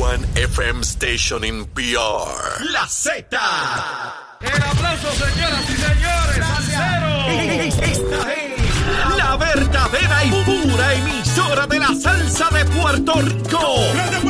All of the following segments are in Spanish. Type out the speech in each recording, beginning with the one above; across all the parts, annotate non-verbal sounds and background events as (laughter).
one FM station in PR. La Z. El aplauso, señoras y señores. Esta es la verdadera y pura emisora de la salsa de Puerto Rico. ¡La de Puerto Rico!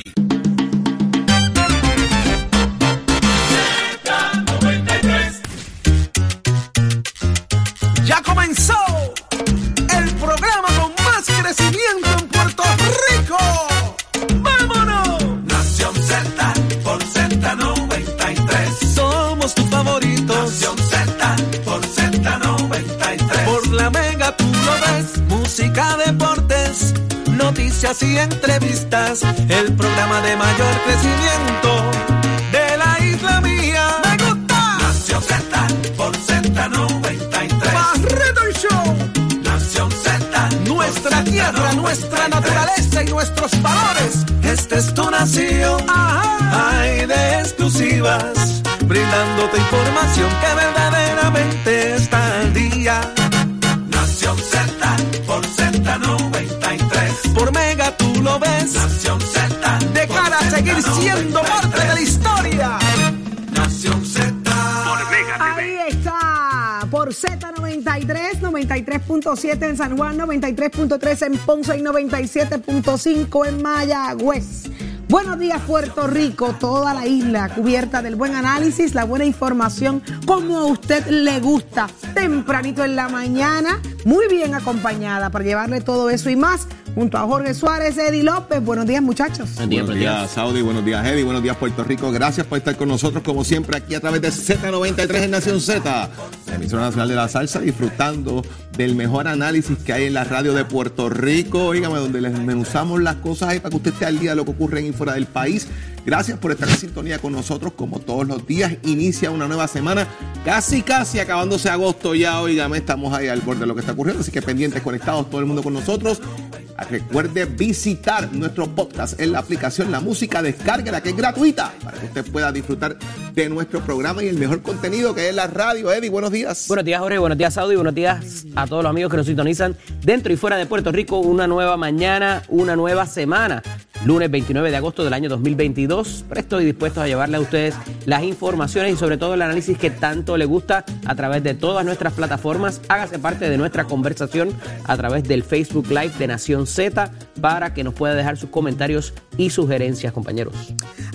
Música, deportes, noticias y entrevistas. El programa de mayor crecimiento de la isla mía. ¡Me gusta! Nación Z por Z93. Barreto y Show. Nación Z. Nuestra tierra, nuestra naturaleza y nuestros valores. Esta es tu nación. Hay de exclusivas. Brindándote información que verdaderamente siendo parte de la historia. Nación Z. Ahí está, por Z93, 93.7 en San Juan, 93.3 en Ponce y 97.5 en Mayagüez. Buenos días Puerto Rico, toda la isla cubierta del buen análisis, la buena información, como a usted le gusta, tempranito en la mañana, muy bien acompañada para llevarle todo eso y más, junto a Jorge Suárez, Eddie López. Buenos días muchachos. Buenos días, Saudi. Buenos días, Eddie. Buenos días, Puerto Rico. Gracias por estar con nosotros, como siempre, aquí a través de Z93 en Nación Z, la emisora nacional de la salsa, disfrutando del mejor análisis que hay en la radio de Puerto Rico. Óigame, donde les menuzamos las cosas ahí para que usted esté al día de lo que ocurre en y fuera del país. Gracias por estar en sintonía con nosotros, como todos los días. Inicia una nueva semana, casi, casi acabándose agosto ya. Óigame, estamos ahí al borde de lo que está ocurriendo, así que pendientes, conectados, todo el mundo con nosotros. Recuerde visitar nuestro podcast en la aplicación La Música, descárguela que es gratuita para que usted pueda disfrutar de nuestro programa y el mejor contenido que es la radio. Eddie, buenos días. Buenos días, Jorge. Buenos días, Saudi. Buenos días a todos los amigos que nos sintonizan dentro y fuera de Puerto Rico. Una nueva mañana, una nueva semana. Lunes 29 de agosto del año 2022. Presto y dispuesto a llevarle a ustedes las informaciones y sobre todo el análisis que tanto le gusta a través de todas nuestras plataformas. Hágase parte de nuestra conversación a través del Facebook Live de Nación Z para que nos pueda dejar sus comentarios y sugerencias, compañeros.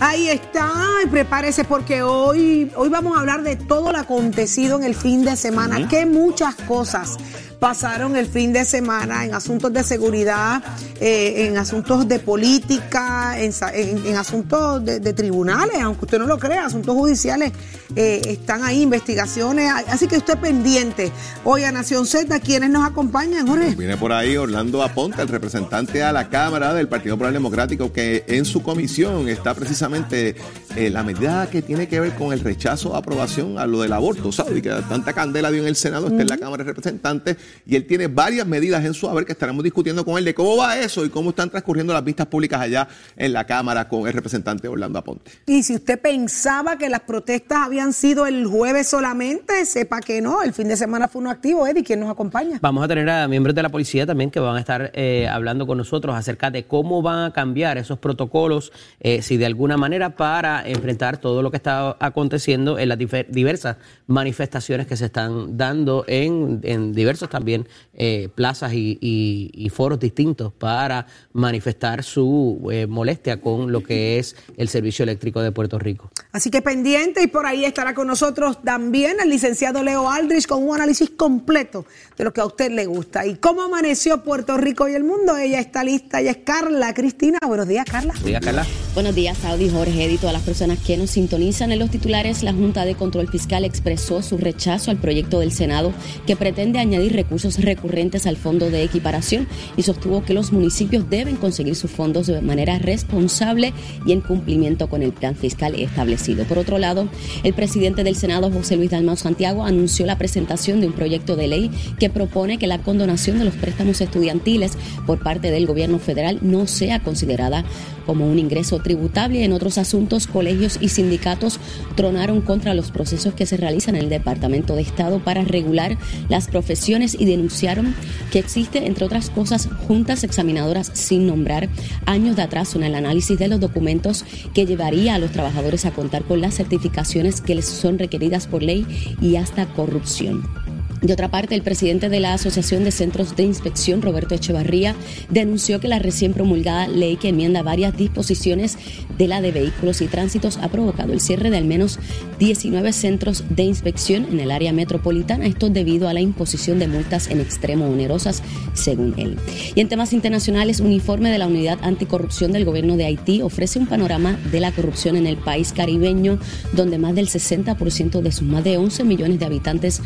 Ahí está, y prepárese porque hoy, hoy vamos a hablar de todo lo acontecido en el fin de semana, que muchas cosas pasaron el fin de semana en asuntos de seguridad, eh, en asuntos de política, en, sa- en- en asuntos de, de tribunales, aunque usted no lo crea, asuntos judiciales, eh, están ahí, investigaciones, así que usted pendiente. Hoy a Nación Z, ¿quiénes nos acompañan, Jorge? Viene por ahí Orlando Aponte, el representante a la Cámara del Partido Popular Democrático, que en su comisión está precisamente eh, la medida que tiene que ver con el rechazo a aprobación a lo del aborto, ¿sabes? Que tanta candela dio en el Senado, está en la Cámara de Representantes, y él tiene varias medidas en su haber que estaremos discutiendo con él de cómo va eso y cómo están transcurriendo las vistas públicas allá en la Cámara con el representante Orlando Aponte. Y si usted pensaba que las protestas habían sido el jueves solamente, sepa que no, el fin de semana fue uno activo. Eddie, ¿quién nos acompaña? Vamos a tener a miembros de la policía también que van a estar eh, hablando con nosotros acerca de cómo van a cambiar esos protocolos, eh, si de alguna manera, para enfrentar todo lo que está aconteciendo en las diversas manifestaciones que se están dando en, en diversos también eh, plazas y, y- y foros distintos para manifestar su eh, molestia con lo que es el servicio eléctrico de Puerto Rico. Así que pendiente y por ahí estará con nosotros también el licenciado Leo Aldrich con un análisis completo de lo que a usted le gusta. ¿Y cómo amaneció Puerto Rico y el mundo? Ella está lista, ella es Carla Cristina. Buenos días, Carla. Diga, Carla. Buenos días, Saudi, Jorge y todas las personas que nos sintonizan. En los titulares, la Junta de Control Fiscal expresó su rechazo al proyecto del Senado que pretende añadir recursos recurrentes al fondo de equiparación y sostuvo que los municipios deben conseguir sus fondos de manera responsable y en cumplimiento con el plan fiscal establecido. Por otro lado, el presidente del Senado, José Luis Dalmau Santiago, anunció la presentación de un proyecto de ley que propone que la condonación de los préstamos estudiantiles por parte del gobierno federal no sea considerada como un ingreso tributable. En otros asuntos, colegios y sindicatos tronaron contra los procesos que se realizan en el Departamento de Estado para regular las profesiones y denunciaron que existe, entre otras cosas, juntas examinadoras sin nombrar, años de atraso en el análisis de los documentos que llevaría a los trabajadores a contar con las certificaciones que les son requeridas por ley y hasta corrupción. De otra parte, el presidente de la Asociación de Centros de Inspección, Roberto Echevarría, denunció que la recién promulgada ley que enmienda varias disposiciones de la de vehículos y tránsitos ha provocado el cierre de al menos 19 centros de inspección en el área metropolitana, esto debido a la imposición de multas en extremo onerosas, según él. Y en temas internacionales, un informe de la Unidad Anticorrupción del Gobierno de Haití ofrece un panorama de la corrupción en el país caribeño, donde más del 60% de sus más de 11 millones de habitantes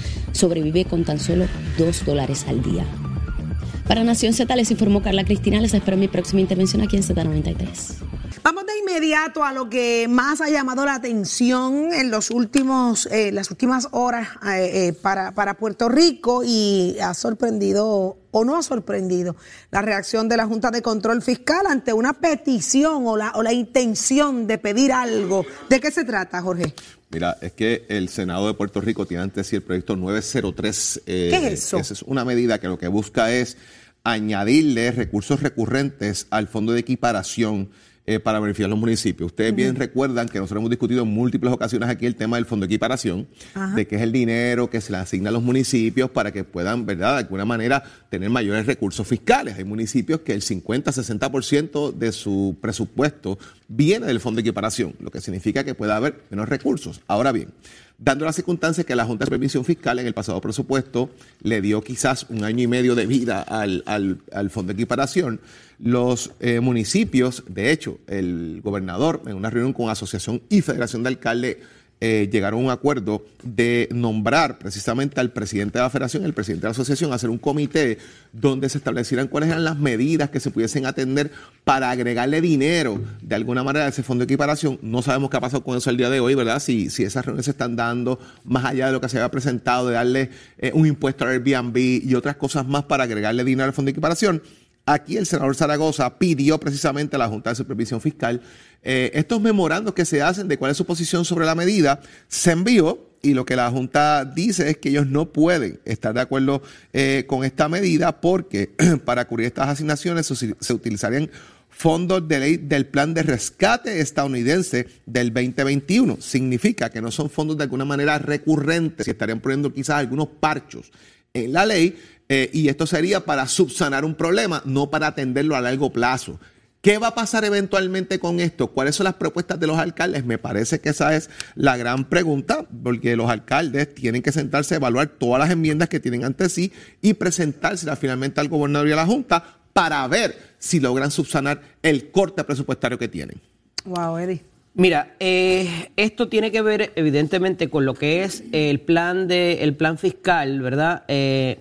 con tan solo 2 dólares al día. Para Nación Z les informó Carla Cristina. Les espero mi próxima intervención aquí en Z93. Vamos de inmediato a lo que más ha llamado la atención en los últimos, eh, las últimas horas eh, eh, para, Puerto Rico y ha sorprendido o no ha sorprendido la reacción de la Junta de Control Fiscal ante una petición o la intención de pedir algo. ¿De qué se trata, Jorge? Mira, es que el Senado de Puerto Rico tiene ante sí el proyecto 903. ¿Qué es eso? Esa es una medida que lo que busca es añadirle recursos recurrentes al fondo de equiparación eh, para beneficiar a los municipios. Ustedes bien recuerdan que nosotros hemos discutido en múltiples ocasiones aquí el tema del fondo de equiparación, de que es el dinero que se le asigna a los municipios para que puedan, ¿verdad?, de alguna manera tener mayores recursos fiscales. Hay municipios que el 50-60% de su presupuesto viene del fondo de equiparación, lo que significa que puede haber menos recursos. Ahora bien, dando las circunstancias que la Junta de Supervisión Fiscal en el pasado presupuesto le dio quizás un año y medio de vida al, al fondo de equiparación, los eh, municipios, de hecho, el gobernador en una reunión con Asociación y Federación de Alcaldes eh, llegaron a un acuerdo de nombrar precisamente al presidente de la federación, el presidente de la asociación, hacer un comité donde se establecieran cuáles eran las medidas que se pudiesen atender para agregarle dinero de alguna manera a ese fondo de equiparación. No sabemos qué ha pasado con eso el día de hoy, ¿verdad? Si, si esas reuniones se están dando más allá de lo que se había presentado, de darle eh, un impuesto al Airbnb y otras cosas más para agregarle dinero al fondo de equiparación. Aquí el senador Zaragoza pidió precisamente a la Junta de Supervisión Fiscal eh, estos memorandos que se hacen de cuál es su posición sobre la medida. Se envió y lo que la Junta dice es que ellos no pueden estar de acuerdo eh, con esta medida porque (clears throat) para cubrir estas asignaciones se, utilizarían fondos de ley del plan de rescate estadounidense del 2021. Significa que no son fondos de alguna manera recurrentes y estarían poniendo quizás algunos parchos en la ley eh, y esto sería para subsanar un problema, no para atenderlo a largo plazo. ¿Qué va a pasar eventualmente con esto? ¿Cuáles son las propuestas de los alcaldes? Me parece que esa es la gran pregunta, porque los alcaldes tienen que sentarse a evaluar todas las enmiendas que tienen ante sí y presentárselas finalmente al gobernador y a la Junta para ver si logran subsanar el corte presupuestario que tienen. Wow, Eddie. Mira, eh, esto tiene que ver evidentemente con lo que es el plan de el plan fiscal, ¿verdad? Eh,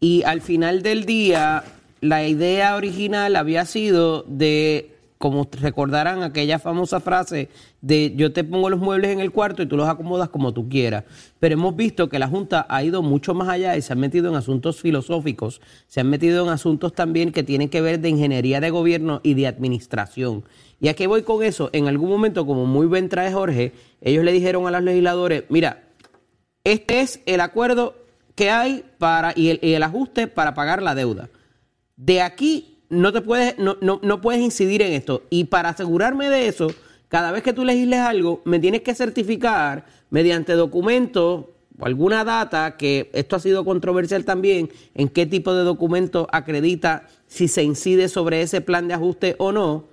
y al final del día, la idea original había sido de, como recordarán aquella famosa frase de yo te pongo los muebles en el cuarto y tú los acomodas como tú quieras. Pero hemos visto que la Junta ha ido mucho más allá y se ha metido en asuntos filosóficos, se han metido en asuntos también que tienen que ver de ingeniería de gobierno y de administración. ¿Y a qué voy con eso? En algún momento, como muy bien trae Jorge, ellos le dijeron a los legisladores, mira, este es el acuerdo que hay para y el, ajuste para pagar la deuda. De aquí no te puedes, no, no, puedes incidir en esto. Y para asegurarme de eso, cada vez que tú legisles algo, me tienes que certificar mediante documento o alguna data, que esto ha sido controversial también, en qué tipo de documento acredita si se incide sobre ese plan de ajuste o no.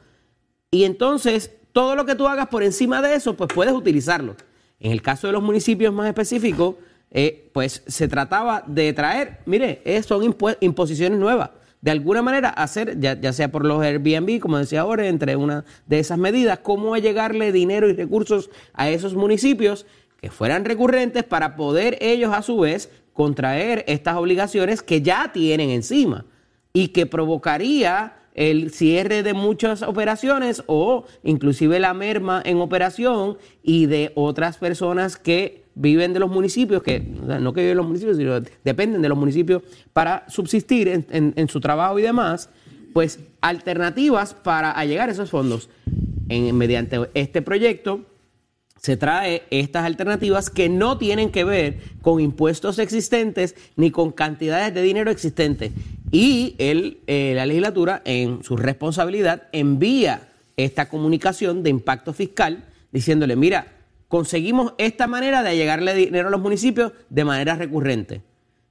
Y entonces, todo lo que tú hagas por encima de eso, pues puedes utilizarlo. En el caso de los municipios más específicos, eh, pues se trataba de traer, mire, son imposiciones nuevas, de alguna manera hacer, ya, ya sea por los Airbnb, como decía ahora, entre una de esas medidas, cómo llegarle dinero y recursos a esos municipios que fueran recurrentes para poder ellos a su vez contraer estas obligaciones que ya tienen encima y que provocaría el cierre de muchas operaciones o inclusive la merma en operación y de otras personas que viven de los municipios, que no que viven en los municipios, sino dependen de los municipios para subsistir en, en su trabajo y demás, pues alternativas para llegar a esos fondos. En, mediante este proyecto se trae estas alternativas que no tienen que ver con impuestos existentes ni con cantidades de dinero existentes. Y el, eh, la legislatura, en su responsabilidad, envía esta comunicación de impacto fiscal diciéndole, mira, conseguimos esta manera de llegarle dinero a los municipios de manera recurrente.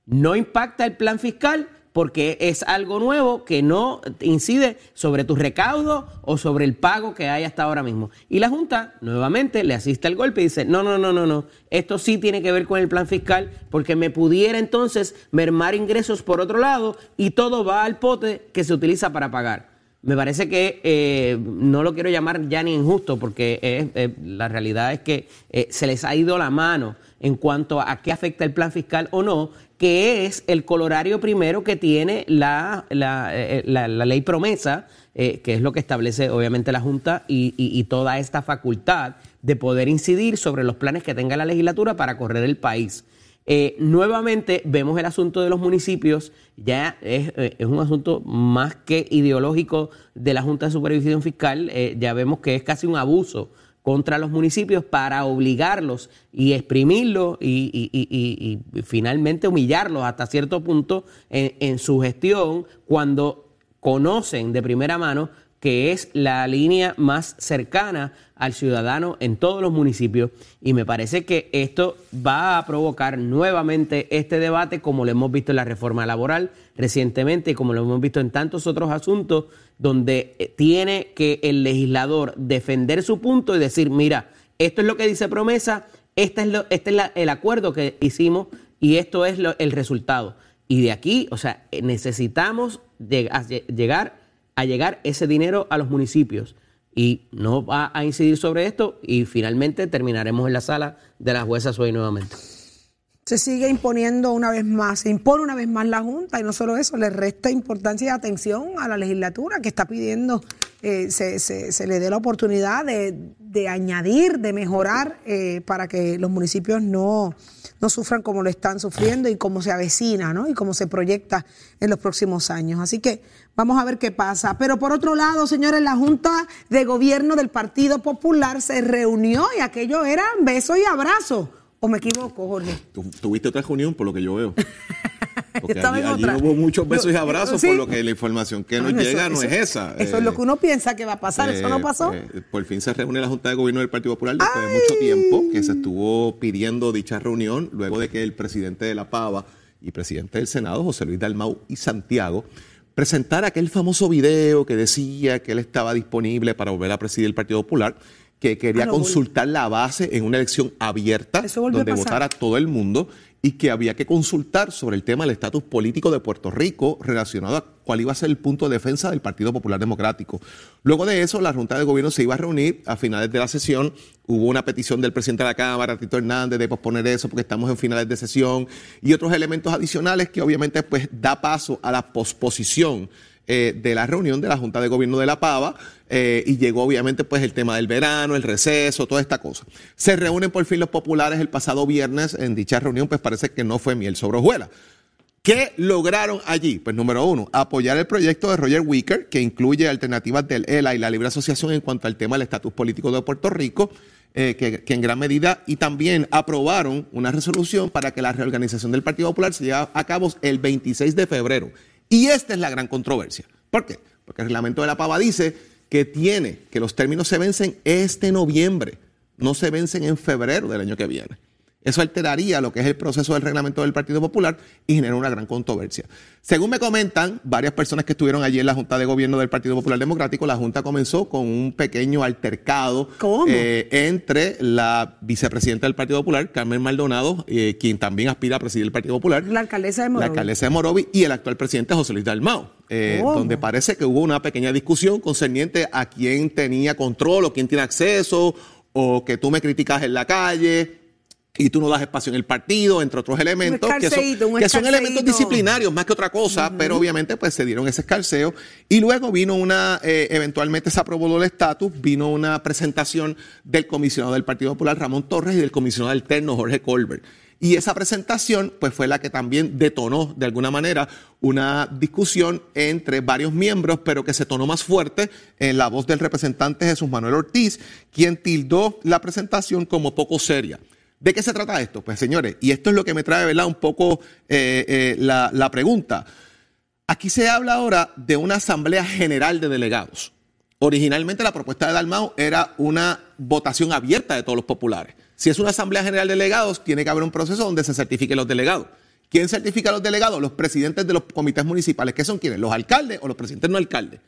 No impacta el plan fiscal porque es algo nuevo que no incide sobre tu recaudo o sobre el pago que hay hasta ahora mismo. Y la Junta nuevamente le asiste al golpe y dice, no, no, no, no, no, esto sí tiene que ver con el plan fiscal porque me pudiera entonces mermar ingresos por otro lado y todo va al pote que se utiliza para pagar. Me parece que eh, no lo quiero llamar ya ni injusto porque la realidad es que eh, se les ha ido la mano en cuanto a qué afecta el plan fiscal o no que es el colorario primero que tiene la, la, eh, ley promesa, eh, que es lo que establece obviamente la Junta y, toda esta facultad de poder incidir sobre los planes que tenga la legislatura para correr el país. Eh, nuevamente vemos el asunto de los municipios, ya es, es, un asunto más que ideológico de la Junta de Supervisión Fiscal, ya vemos que es casi un abuso contra los municipios para obligarlos y exprimirlos y, finalmente humillarlos hasta cierto punto en, su gestión cuando conocen de primera mano que es la línea más cercana al ciudadano en todos los municipios y me parece que esto va a provocar nuevamente este debate como lo hemos visto en la reforma laboral recientemente y como lo hemos visto en tantos otros asuntos donde eh, tiene que el legislador defender su punto y decir, mira, esto es lo que dice promesa, este es, es el acuerdo que hicimos y esto es el resultado. Y de aquí, o sea, necesitamos llegar a llegar ese dinero a los municipios y no va a incidir sobre esto y finalmente terminaremos en la sala de las juezas hoy nuevamente se sigue imponiendo una vez más, se impone una vez más la Junta y no solo eso, le resta importancia y atención a la legislatura que está pidiendo eh, se, se, le dé la oportunidad de, añadir, de mejorar eh, para que los municipios no, no sufran como lo están sufriendo y como se avecina ¿no? y como se proyecta en los próximos años. Así que vamos a ver qué pasa. Pero por otro lado, señores, la Junta de Gobierno del Partido Popular se reunió y aquello era beso y abrazo ¿O me equivoco, Jorge? tuviste otra reunión, por lo que yo veo. (laughs) Porque allí, hubo muchos besos y abrazos, por lo que la información que nos llega no es esa. Eso es lo que uno piensa que va a pasar, ¿eso no eh, pasó? Eh, por fin se reúne la Junta de Gobierno del Partido Popular después de mucho tiempo que se estuvo pidiendo dicha reunión, luego de que el presidente de la Pava y presidente del Senado, José Luis Dalmau y Santiago, presentara aquel famoso video que decía que él estaba disponible para volver a presidir el Partido Popular que quería ah, consultar la base en una elección abierta donde votara todo el mundo y que había que consultar sobre el tema del estatus político de Puerto Rico relacionado a cuál iba a ser el punto de defensa del Partido Popular Democrático. Luego de eso, la Junta de Gobierno se iba a reunir a finales de la sesión. Hubo una petición del presidente de la Cámara, Tito Hernández, de posponer eso porque estamos en finales de sesión y otros elementos adicionales que obviamente pues da paso a la posposición eh, de la reunión de la Junta de Gobierno de la Pava eh, y llegó obviamente pues el tema del verano, el receso, toda esta cosa. Se reúnen por fin los populares el pasado viernes en dicha reunión, pues parece que no fue miel sobre hojuelas. ¿Qué lograron allí? Pues número uno, apoyar el proyecto de Roger Wicker, que incluye alternativas del ELA y la Libre Asociación en cuanto al tema del estatus político de Puerto Rico, eh, que, que, en gran medida, y también aprobaron una resolución para que la reorganización del Partido Popular se lleve a cabo el 26 de febrero. Y esta es la gran controversia. ¿Por qué? Porque el reglamento de la pava dice que tiene, que los términos se vencen este noviembre, no se vencen en febrero del año que viene. Eso alteraría lo que es el proceso del reglamento del Partido Popular y genera una gran controversia. Según me comentan varias personas que estuvieron allí en la Junta de Gobierno del Partido Popular Democrático, la Junta comenzó con un pequeño altercado eh, entre la vicepresidenta del Partido Popular, Carmen Maldonado, eh, quien también aspira a presidir el Partido Popular. La alcaldesa de Morovi. La alcaldesa de Morovi y el actual presidente José Luis Dalmao. Eh, donde parece que hubo una pequeña discusión concerniente a quién tenía control o quién tiene acceso o que tú me criticas en la calle y tú no das espacio en el partido, entre otros elementos, que son, que son elementos disciplinarios más que otra cosa, pero obviamente pues se dieron ese escarceo. Y luego vino una, eh, eventualmente se aprobó el estatus, vino una presentación del comisionado del Partido Popular, Ramón Torres, y del comisionado alterno, Jorge Colbert. Y esa presentación pues fue la que también detonó de alguna manera una discusión entre varios miembros, pero que se tornó más fuerte en la voz del representante Jesús Manuel Ortiz, quien tildó la presentación como poco seria. ¿De qué se trata esto? Pues señores, y esto es lo que me trae ¿verdad? un poco eh, eh, la, pregunta. Aquí se habla ahora de una asamblea general de delegados. Originalmente la propuesta de Dalmau era una votación abierta de todos los populares. Si es una asamblea general de delegados, tiene que haber un proceso donde se certifiquen los delegados. ¿Quién certifica a los delegados? Los presidentes de los comités municipales. ¿Qué son quiénes? Los alcaldes o los presidentes no alcaldes.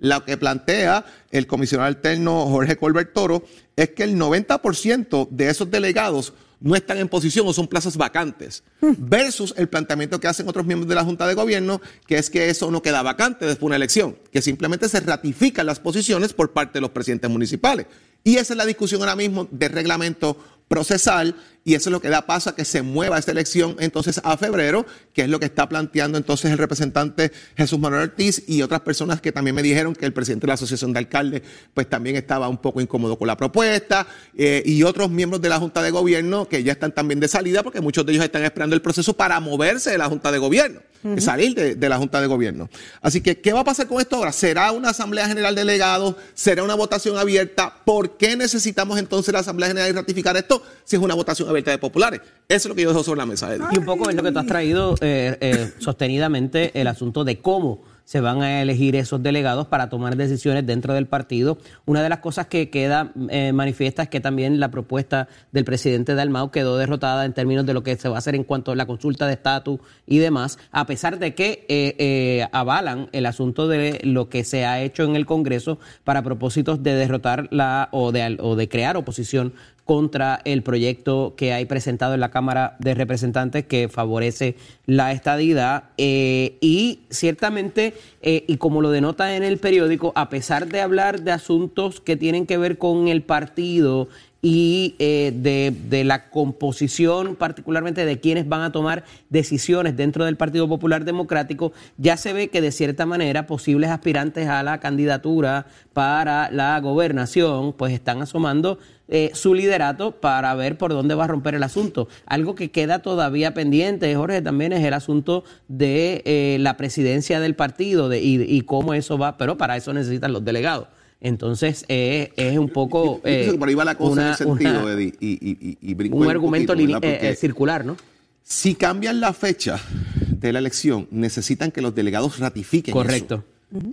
Lo que plantea el comisionado alterno Jorge Colbert Toro es que el 90% de esos delegados no están en posición o son plazas vacantes, versus el planteamiento que hacen otros miembros de la Junta de Gobierno, que es que eso no queda vacante después de una elección, que simplemente se ratifican las posiciones por parte de los presidentes municipales. Y esa es la discusión ahora mismo de reglamento procesal y eso es lo que da paso a que se mueva esta elección entonces a febrero, que es lo que está planteando entonces el representante Jesús Manuel Ortiz y otras personas que también me dijeron que el presidente de la Asociación de Alcaldes pues también estaba un poco incómodo con la propuesta eh, y otros miembros de la Junta de Gobierno que ya están también de salida porque muchos de ellos están esperando el proceso para moverse de la Junta de Gobierno, salir de, de la Junta de Gobierno. Así que, ¿qué va a pasar con esto ahora? ¿Será una Asamblea General de Delegados? ¿Será una votación abierta? ¿Por qué necesitamos entonces la Asamblea General y ratificar esto si es una votación abierta de populares? Eso es lo que yo dejo sobre la mesa. Y un poco es lo que tú has traído eh, eh, sostenidamente el asunto de cómo se van a elegir esos delegados para tomar decisiones dentro del partido. Una de las cosas que queda eh, manifiesta es que también la propuesta del presidente Dalmau quedó derrotada en términos de lo que se va a hacer en cuanto a la consulta de estatus y demás, a pesar de que eh, avalan el asunto de lo que se ha hecho en el Congreso para propósitos de derrotar la o de, o de crear oposición contra el proyecto que hay presentado en la Cámara de Representantes que favorece la estadidad eh, y ciertamente, eh, y como lo denota en el periódico, a pesar de hablar de asuntos que tienen que ver con el partido y eh, de, de, la composición, particularmente de quienes van a tomar decisiones dentro del Partido Popular Democrático, ya se ve que de cierta manera posibles aspirantes a la candidatura para la gobernación, pues están asomando eh, su liderato para ver por dónde va a romper el asunto. Algo que queda todavía pendiente, Jorge, también es el asunto de eh, la presidencia del partido de, y, y, cómo eso va, pero para eso necesitan los delegados. Entonces eh, es un poco... Por ahí va la cosa una, en ese sentido, una, Eddie, y, y, y un argumento un poquito, circular, ¿no? Si cambian la fecha de la elección, necesitan que los delegados ratifiquen Correcto. Eso.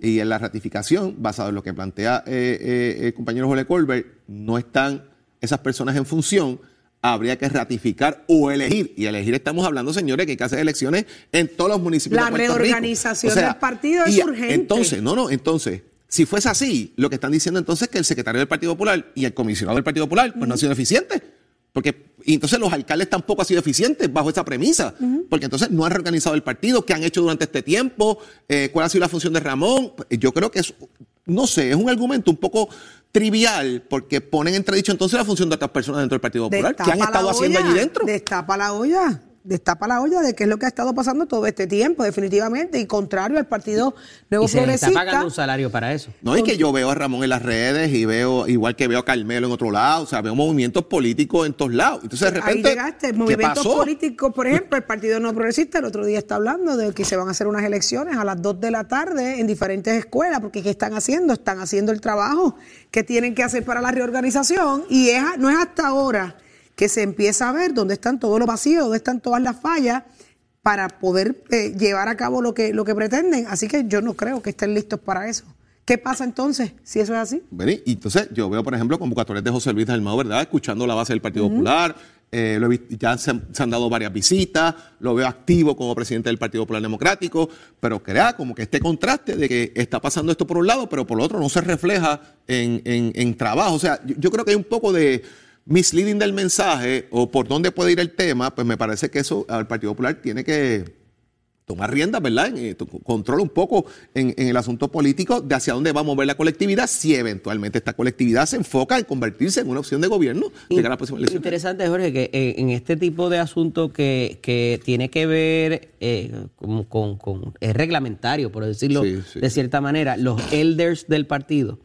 Y en la ratificación, basado en lo que plantea eh, eh, el compañero Jorge Colbert, no están esas personas en función, habría que ratificar o elegir. Y elegir estamos hablando, señores, que hay que hacer elecciones en todos los municipios la de Puerto reorganización Rico. O sea, del partido es y, urgente. Entonces, no, no, entonces, si fuese así, lo que están diciendo entonces es que el secretario del Partido Popular y el comisionado del Partido Popular pues, uh -huh. no han sido eficientes. Porque y entonces los alcaldes tampoco han sido eficientes bajo esa premisa, uh -huh. porque entonces no han reorganizado el partido, qué han hecho durante este tiempo, eh, cuál ha sido la función de Ramón. Yo creo que es, no sé, es un argumento un poco trivial, porque ponen entredicho entonces la función de otras personas dentro del Partido Popular, destapa que han estado haciendo allí dentro. Destapa la olla destapa la olla de qué es lo que ha estado pasando todo este tiempo, definitivamente, y contrario al Partido Nuevo y se Progresista. está pagando un salario para eso. No, es que yo veo a Ramón en las redes y veo, igual que veo a Carmelo en otro lado, o sea, veo movimientos políticos en todos lados. Entonces, de repente. Ahí llegaste, movimientos políticos, por ejemplo, el Partido Nuevo Progresista el otro día está hablando de que se van a hacer unas elecciones a las 2 de la tarde en diferentes escuelas, porque ¿qué están haciendo? Están haciendo el trabajo que tienen que hacer para la reorganización y es, no es hasta ahora que se empieza a ver dónde están todos los vacíos, dónde están todas las fallas para poder eh, llevar a cabo lo que, lo que pretenden. Así que yo no creo que estén listos para eso. ¿Qué pasa entonces si eso es así? Bueno, y entonces yo veo, por ejemplo, convocatorias de José Luis Dalmao, ¿verdad? Escuchando la base del Partido uh -huh. Popular, eh, lo he visto- ya se, han- se han dado varias visitas, lo veo activo como presidente del Partido Popular Democrático, pero crea como que este contraste de que está pasando esto por un lado, pero por el otro no se refleja en, en- en trabajo. O sea, yo, yo creo que hay un poco de misleading del mensaje o por dónde puede ir el tema, pues me parece que eso al Partido Popular tiene que tomar riendas, ¿verdad? En, eh, to- control un poco en, en el asunto político de hacia dónde va a mover la colectividad si eventualmente esta colectividad se enfoca en convertirse en una opción de gobierno de cara a la próxima elección. Interesante, Jorge, que en este tipo de asunto que, que tiene que ver eh, con, con- con- es reglamentario, por decirlo Sí, sí. de cierta manera, los elders del partido,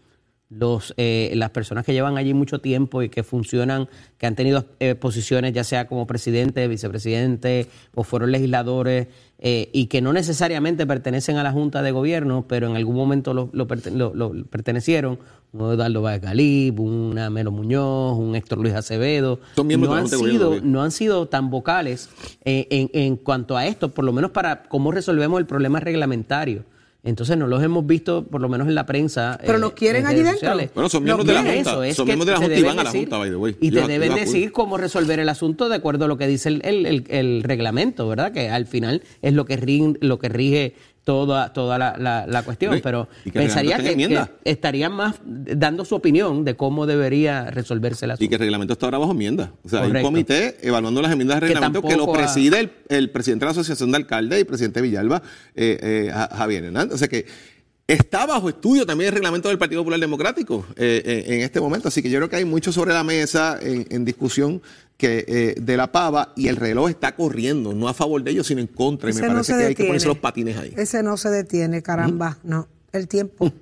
los eh, las personas que llevan allí mucho tiempo y que funcionan, que han tenido eh, posiciones ya sea como presidente, vicepresidente o fueron legisladores eh, y que no necesariamente pertenecen a la Junta de Gobierno, pero en algún momento lo, lo lo- lo pertenecieron, un Eduardo Báez Galip, una Melo Muñoz, un Héctor Luis Acevedo, no han, sido, no han sido tan vocales eh, en, en cuanto a esto, por lo menos para cómo resolvemos el problema reglamentario. Entonces no los hemos visto, por lo menos en la prensa. Pero los quieren en allí dentro. sociales. Bueno, son miembros de la Junta, eso, es son miembros de la Junta y van a la Junta, by the way. Y Yo- te deben yo decir cómo resolver el asunto de acuerdo a lo que dice el, el- el- el reglamento, ¿verdad? Que al final es lo que rige, lo que rige toda, toda la, la- la cuestión. Pero que pensaría que, estarían más dando su opinión de cómo debería resolverse el asunto. Y que el reglamento está ahora bajo enmienda. O sea, hay Correcto. un comité evaluando las enmiendas de Que reglamento que, lo ha- preside el, el presidente de la Asociación de Alcaldes y presidente Villalba, eh, eh, Ja- Javier Hernández. O sea que está bajo estudio también el reglamento del Partido Popular Democrático eh, eh, en este momento. Así que yo creo que hay mucho sobre la mesa en, en discusión que eh, de la pava y el reloj está corriendo, no a favor de ellos, sino en contra. Y me no parece que hay que ponerse los patines ahí. Ese no se detiene, caramba, no, el tiempo.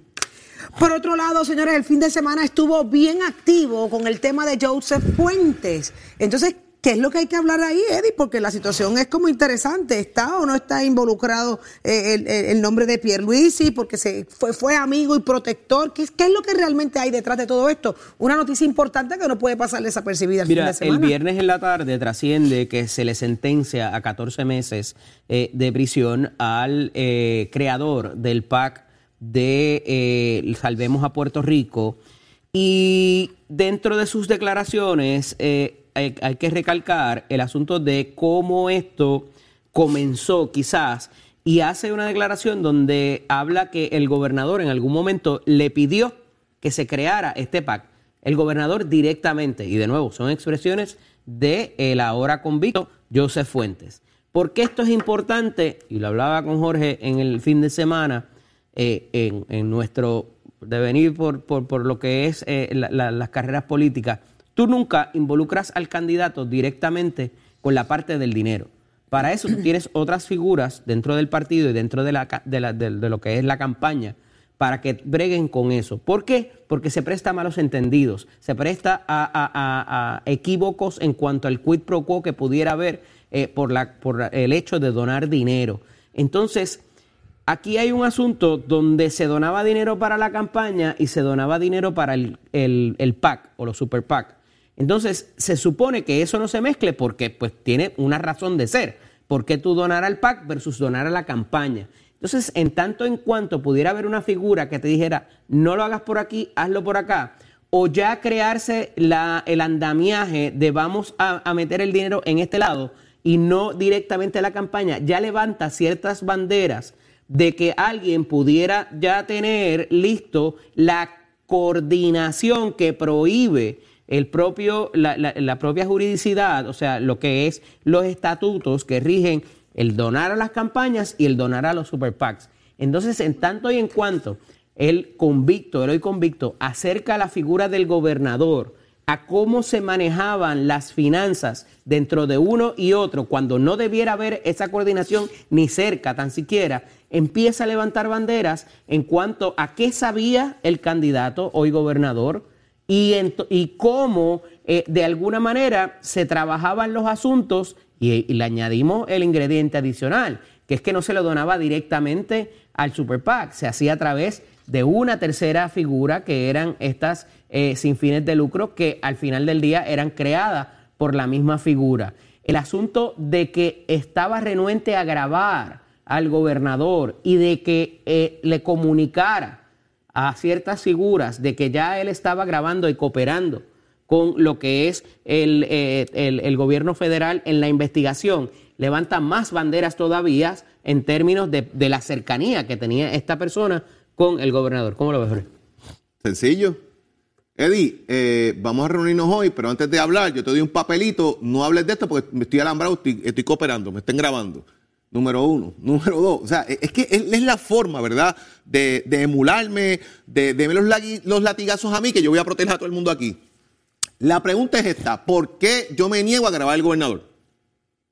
Por otro lado, señores, el fin de semana estuvo bien activo con el tema de Joseph Fuentes. Entonces, ¿qué es lo que hay que hablar ahí, Eddie? Porque la situación es como interesante. ¿Está o no está involucrado eh, el, el- el nombre de Pierluisi? Porque se fue, fue amigo y protector. ¿Qué, es- ¿Qué es lo que realmente hay detrás de todo esto? Una noticia importante que no puede pasar desapercibida el fin Mira, de semana. el viernes en la tarde trasciende que se le sentencia a 14 meses eh, de prisión al eh, creador del PAC de eh, Salvemos a Puerto Rico. Y dentro de sus declaraciones eh, hay, que recalcar el asunto de cómo esto comenzó quizás y hace una declaración donde habla que el gobernador en algún momento le pidió que se creara este PAC. El gobernador directamente, y de nuevo, son expresiones de el ahora convicto Joseph Fuentes. ¿Por qué esto es importante? Y lo hablaba con Jorge en el fin de semana, eh, en, nuestro devenir por, por, lo que es eh, la- las carreras políticas. Tú nunca involucras al candidato directamente con la parte del dinero. Para eso tú tienes (clears throat) otras figuras dentro del partido y dentro de, la, de, la- de- de lo que es la campaña para que breguen con eso. ¿Por qué? Porque se presta a malos entendidos, se presta a, a- a- a equívocos en cuanto al quid pro quo que pudiera haber eh, por, la, por el hecho de donar dinero. Entonces, aquí hay un asunto donde se donaba dinero para la campaña y se donaba dinero para el, el, el PAC o los super PAC. Entonces, se supone que eso no se mezcle porque pues tiene una razón de ser. ¿Por qué tú donar al PAC versus donar a la campaña? Entonces, en tanto en cuanto pudiera haber una figura que te dijera, no lo hagas por aquí, hazlo por acá, o ya crearse el andamiaje de vamos a meter el dinero en este lado y no directamente a la campaña, ya levanta ciertas banderas de que alguien pudiera ya tener listo la coordinación que prohíbe el propio, la, la- propia juridicidad, o sea, lo que es los estatutos que rigen el donar a las campañas y el donar a los super PACs. Entonces, en tanto y en cuanto el convicto, el hoy convicto, acerca a la figura del gobernador, a cómo se manejaban las finanzas dentro de uno y otro, cuando no debiera haber esa coordinación ni cerca tan siquiera, empieza a levantar banderas en cuanto a qué sabía el candidato hoy gobernador y, cómo eh, de alguna manera se trabajaban los asuntos y, y le añadimos el ingrediente adicional, que es que no se lo donaba directamente al Super PAC, se hacía a través de una tercera figura que eran estas eh, sin fines de lucro que al final del día eran creadas por la misma figura. El asunto de que estaba renuente a grabar al gobernador y de que eh, le comunicara a ciertas figuras de que ya él estaba grabando y cooperando con lo que es el, eh, el- el gobierno federal en la investigación. Levanta más banderas todavía en términos de, de la cercanía que tenía esta persona con el gobernador. ¿Cómo lo ves, Jorge? Sencillo. Eddie, eh, vamos a reunirnos hoy, pero antes de hablar, yo te doy un papelito, no hables de esto porque me estoy alambrado, estoy, estoy cooperando, me estén grabando. Número uno. (laughs) Número dos. O sea, es que es, la forma, ¿verdad?, de, de emularme, de, los, lagui- los latigazos a mí, que yo voy a proteger a todo el mundo aquí. La pregunta es esta: ¿por qué yo me niego a grabar al gobernador?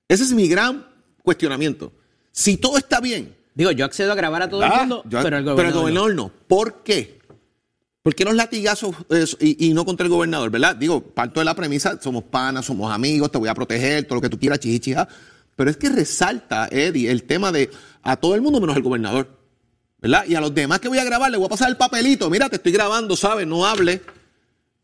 Ese es mi gran cuestionamiento. Si todo está bien, Digo, yo accedo a grabar a todo el mundo, yo- pero el gobernador. no. no. ¿Por qué? ¿Por qué los latigazos eh, y, y no contra el gobernador, verdad? Digo, parto de la premisa, somos panas, somos amigos, te voy a proteger, todo lo que tú quieras, chichichija. Pero es que resalta, Eddie, el tema de a todo el mundo menos al gobernador, ¿verdad? Y a los demás que voy a grabar, les voy a pasar el papelito. Mira, te estoy grabando, ¿sabes? No hable.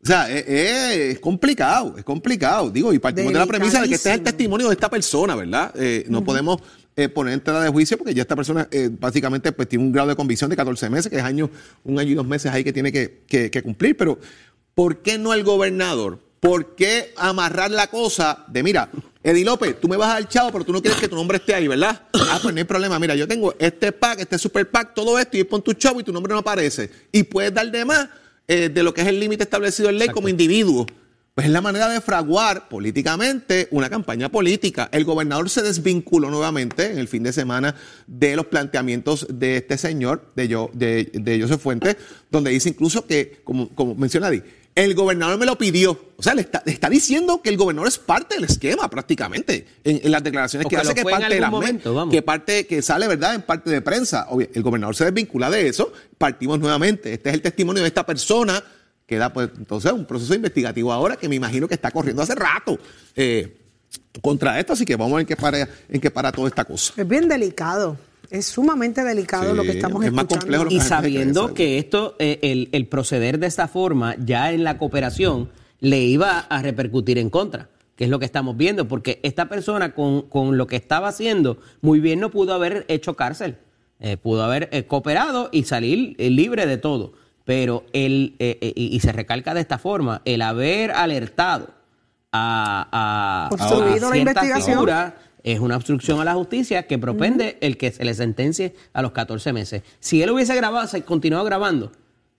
O sea, es, es- es complicado, es complicado. Digo, y partimos de la premisa de que este es el testimonio de esta persona, ¿verdad? Eh, no podemos eh, poner en tela de juicio porque ya esta persona eh, básicamente pues, tiene un grado de convicción de 14 meses, que es año, un año y dos meses ahí que tiene que, que- que cumplir. Pero, ¿por qué no el gobernador? ¿Por qué amarrar la cosa de, mira, Eddie López, tú me vas al chavo, pero tú no quieres que tu nombre esté ahí, ¿verdad? (coughs) Ah, pues no hay problema. Mira, yo tengo este pack, este super pack, todo esto, y pon tu chavo y tu nombre no aparece. Y puedes dar de más eh, de lo que es el límite establecido en ley como individuo. Pues es la manera de fraguar políticamente una campaña política. El gobernador se desvinculó nuevamente en el fin de semana de los planteamientos de este señor, de, yo, de, de Joseph Fuentes, donde dice incluso que, como, como menciona Adi, el gobernador me lo pidió. O sea, le está, le está diciendo que el gobernador es parte del esquema prácticamente en, en las declaraciones O que, que hace que parte de la momento, que parte que sale, ¿verdad?, en parte de prensa. Obvio, el gobernador se desvincula de eso, partimos nuevamente. Este es el testimonio de esta persona que da, pues, entonces, un proceso investigativo ahora que me imagino que está corriendo hace rato eh, contra esto, así que vamos a ver en qué para, en qué para toda esta cosa. Es bien delicado. Es sumamente delicado Sí, lo que estamos es escuchando. complejo lo que Y sabiendo que esto, eh, el, el proceder de esta forma, ya en la cooperación, le iba a repercutir en contra, que es lo que estamos viendo, porque esta persona con, con lo que estaba haciendo, muy bien no pudo haber hecho cárcel, Eh, pudo haber eh, cooperado y salir eh, libre de todo, pero él, eh, eh, y, y se recalca de esta forma, el haber alertado a, a, Obstruido a la cierta investigación. figura, es una obstrucción a la justicia que propende el que se le sentencie a los 14 meses. Si él hubiese grabado, se continuado grabando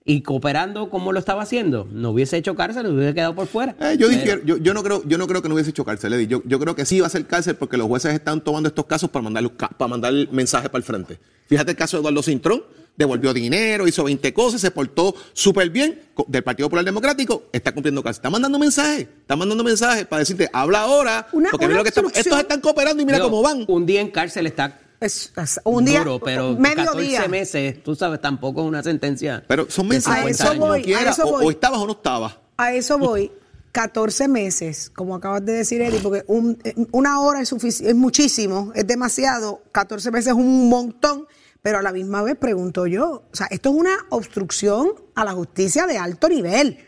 y cooperando como lo estaba haciendo, no hubiese hecho cárcel, hubiese quedado por fuera. Eh, yo, Pero- difiero, yo, yo no creo, yo no creo que no hubiese hecho cárcel, Eddie. Yo, yo creo que sí va a ser cárcel porque los jueces están tomando estos casos para mandar, para mandar el mensaje para el frente. Fíjate el caso de Eduardo Cintrón, devolvió dinero, hizo 20 cosas, se portó súper bien del Partido Popular Democrático, está cumpliendo cárcel. Está mandando mensajes, está mandando mensajes para decirte, habla ahora, Una- porque una mira lo que estamos, estos están cooperando y mira Digo, cómo van. Un día en cárcel está Es- es un día, duro, pero medio 14 día. meses, tú sabes, tampoco es una sentencia. Pero son de mensajes, A 50 eso años. voy, a quiera, eso o- voy. o estabas o no estabas. A eso voy. 14 meses, como acabas de decir, Eddie, porque un- una hora es, es muchísimo, es demasiado. 14 meses es un montón, pero a la misma vez pregunto yo, o sea, esto es una obstrucción a la justicia de alto nivel,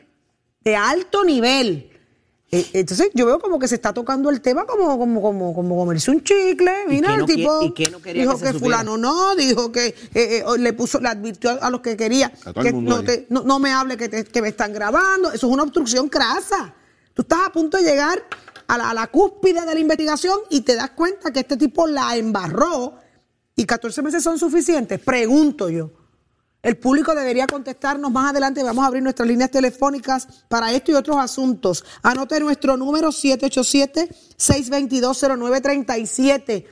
de alto nivel. Eh, Entonces yo veo como que se está tocando el tema como como como como comerse un chicle, ¿Y mira el no tipo y qué no quería dijo que fulano no, dijo que eh, eh, le puso le advirtió a los que quería A que no ahí. te no, no me hable que, te- que me están grabando. Eso es una obstrucción crasa. Tú estás a punto de llegar a la, a la cúspide de la investigación y te das cuenta que este tipo la embarró y 14 meses son suficientes. Pregunto yo. El público debería contestarnos más adelante. Vamos a abrir nuestras líneas telefónicas para esto y otros asuntos. Anote nuestro número 787-622-0937.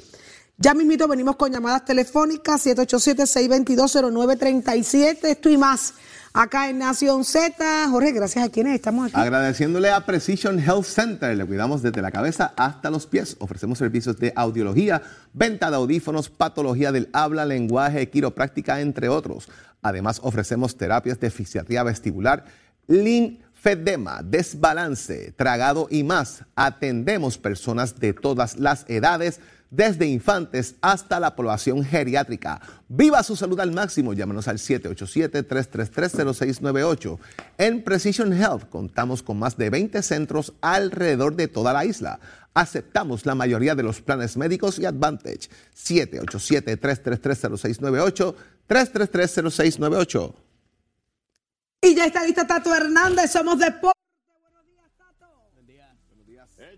Ya mismito venimos con llamadas telefónicas 787-622-0937. Esto y más acá en Nación Z. Jorge, gracias a quienes estamos aquí. Agradeciéndole a Precision Health Center, le cuidamos desde la cabeza hasta los pies. Ofrecemos servicios de audiología, venta de audífonos, patología del habla, lenguaje, quiropráctica, entre otros. Además, ofrecemos terapias de fisiatría vestibular, linfedema, desbalance, tragado y más. Atendemos personas de todas las edades, desde infantes hasta la población geriátrica. Viva su salud al máximo. Llámanos al 787-333-0698. En Precision Health contamos con más de 20 centros alrededor de toda la isla. Aceptamos la mayoría de los planes médicos y Advantage. 787-333-0698. 333-0698. Y ya está lista Tato Hernández. Somos Deporte.